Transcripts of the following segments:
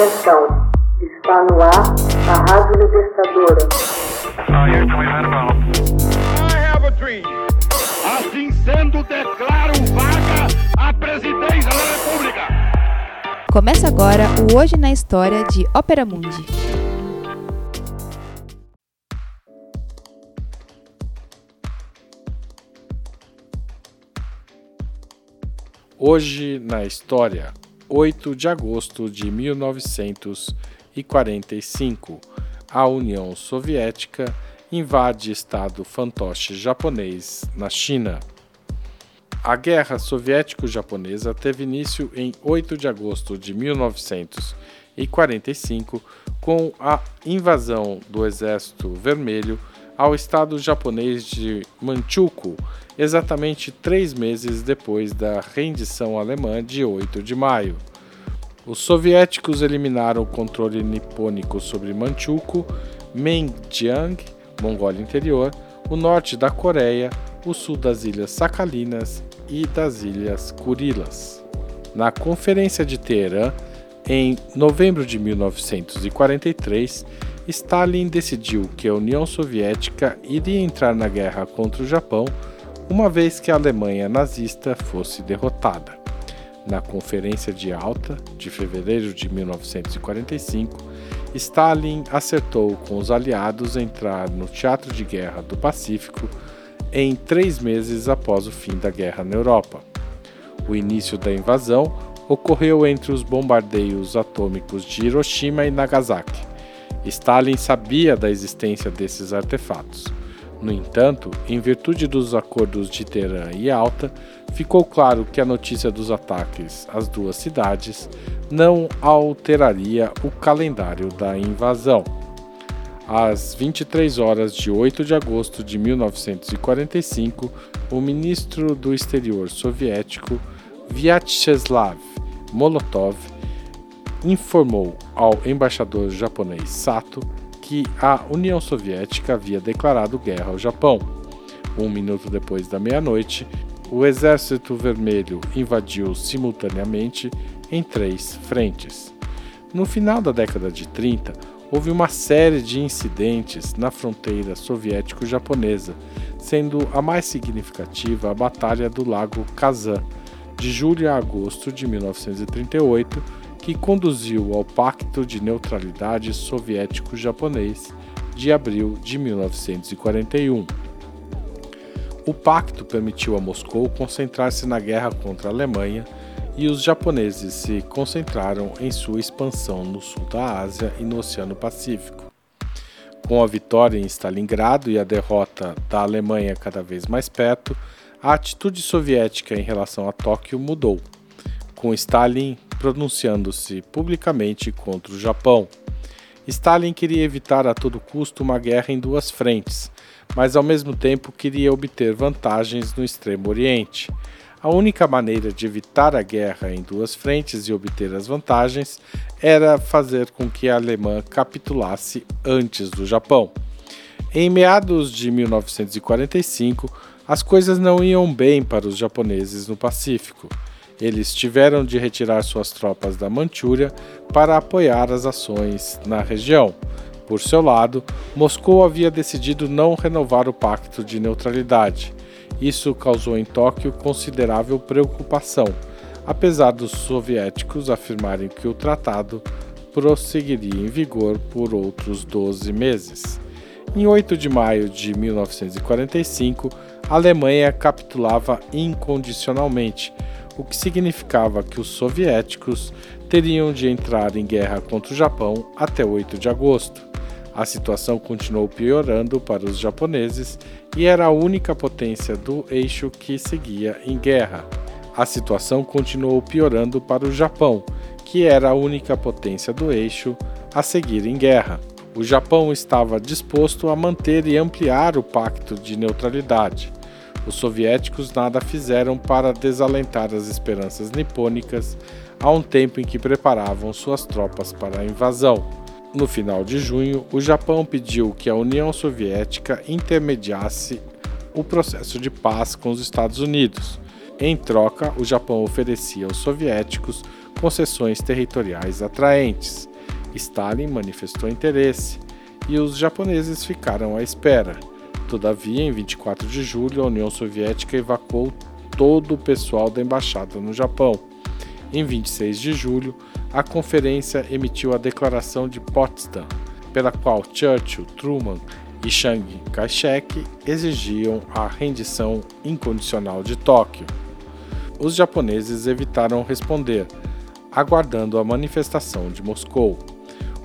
Atenção, está no ar a Rádio Libertadora. Assim sendo, declaro vaga a presidência da República. Começa agora o Hoje na História de Ópera Mundi. Hoje na História, 8 de agosto de 1945, a União Soviética invade estado fantoche japonês na China. A Guerra Soviético-Japonesa teve início em 8 de agosto de 1945 com a invasão do Exército Vermelho ao estado japonês de Manchukuo, exatamente três meses depois da rendição alemã de 8 de maio. Os soviéticos eliminaram o controle nipônico sobre Manchukuo, Menjiang, Mongólia Interior, o norte da Coreia, o sul das Ilhas Sakhalinas e das Ilhas Kurilas. Na Conferência de Teherã, em novembro de 1943, Stalin decidiu que a União Soviética iria entrar na guerra contra o Japão uma vez que a Alemanha nazista fosse derrotada. Na Conferência de Alta de fevereiro de 1945, Stalin acertou com os aliados entrar no teatro de guerra do Pacífico em três meses após o fim da guerra na Europa. O início da invasão ocorreu entre os bombardeios atômicos de Hiroshima e Nagasaki. Stalin sabia da existência desses artefatos. No entanto, em virtude dos acordos de Teherã e Alta, ficou claro que a notícia dos ataques às duas cidades não alteraria o calendário da invasão. Às 23 horas de 8 de agosto de 1945, o ministro do exterior soviético Vyacheslav Molotov informou ao embaixador japonês Sato que a União Soviética havia declarado guerra ao Japão. Um minuto depois da meia-noite, o Exército Vermelho invadiu simultaneamente em três frentes. No final da década de 30, houve uma série de incidentes na fronteira soviético-japonesa, sendo a mais significativa a Batalha do Lago Kazan, de julho a agosto de 1938, que conduziu ao Pacto de Neutralidade Soviético-Japonês de abril de 1941. O pacto permitiu a Moscou concentrar-se na guerra contra a Alemanha e os japoneses se concentraram em sua expansão no sul da Ásia e no Oceano Pacífico. Com a vitória em Stalingrado e a derrota da Alemanha cada vez mais perto, a atitude soviética em relação a Tóquio mudou, com Stalin pronunciando-se publicamente contra o Japão. Stalin queria evitar a todo custo uma guerra em duas frentes, mas ao mesmo tempo queria obter vantagens no Extremo Oriente. A única maneira de evitar a guerra em duas frentes e obter as vantagens era fazer com que a Alemanha capitulasse antes do Japão. Em meados de 1945, as coisas não iam bem para os japoneses no Pacífico. Eles tiveram de retirar suas tropas da Manchúria para apoiar as ações na região. Por seu lado, Moscou havia decidido não renovar o pacto de neutralidade. Isso causou em Tóquio considerável preocupação, apesar dos soviéticos afirmarem que o tratado prosseguiria em vigor por outros 12 meses. Em 8 de maio de 1945, a Alemanha capitulava incondicionalmente o que significava que os soviéticos teriam de entrar em guerra contra o Japão até 8 de agosto. A situação continuou piorando para os japoneses e era a única potência do eixo que seguia em guerra. A situação continuou piorando para o Japão, que era a única potência do eixo a seguir em guerra. O Japão estava disposto a manter e ampliar o pacto de neutralidade. Os soviéticos nada fizeram para desalentar as esperanças nipônicas a um tempo em que preparavam suas tropas para a invasão. No final de junho, o Japão pediu que a União Soviética intermediasse o processo de paz com os Estados Unidos. Em troca, o Japão oferecia aos soviéticos concessões territoriais atraentes. Stalin manifestou interesse e os japoneses ficaram à espera. Todavia, em 24 de julho, a União Soviética evacuou todo o pessoal da embaixada no Japão. Em 26 de julho, a conferência emitiu a Declaração de Potsdam, pela qual Churchill, Truman e Chiang Kai-shek exigiam a rendição incondicional de Tóquio. Os japoneses evitaram responder, aguardando a manifestação de Moscou.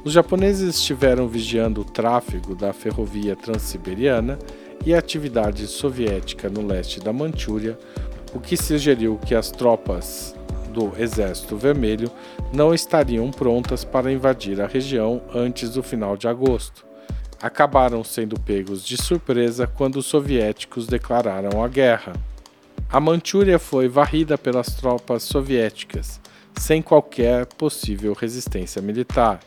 Os japoneses estiveram vigiando o tráfego da ferrovia transiberiana e a atividade soviética no leste da Manchúria, o que sugeriu que as tropas do Exército Vermelho não estariam prontas para invadir a região antes do final de agosto. Acabaram sendo pegos de surpresa quando os soviéticos declararam a guerra. A Manchúria foi varrida pelas tropas soviéticas, sem qualquer possível resistência militar.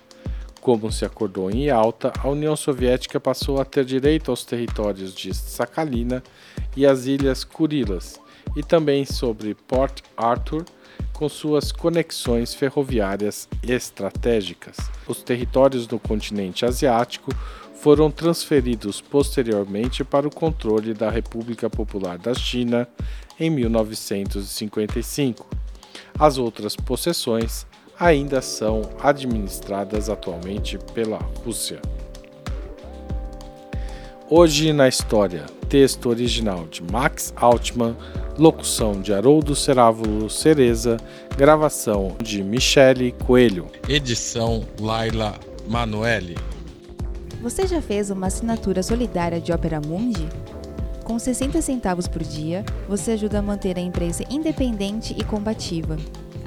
Como se acordou em Yalta, a União Soviética passou a ter direito aos territórios de Sakhalina e as ilhas Kurilas, e também sobre Port Arthur, com suas conexões ferroviárias estratégicas. Os territórios do continente asiático foram transferidos posteriormente para o controle da República Popular da China em 1955. As outras possessões ainda são administradas atualmente pela Rússia. Hoje na História, texto original de Max Altman, locução de Haroldo Cerávulo Cereza, gravação de Michele Coelho. Edição Laila Manuelle. Você já fez uma assinatura solidária de Opera Mundi? Com 60 centavos por dia, você ajuda a manter a imprensa independente e combativa.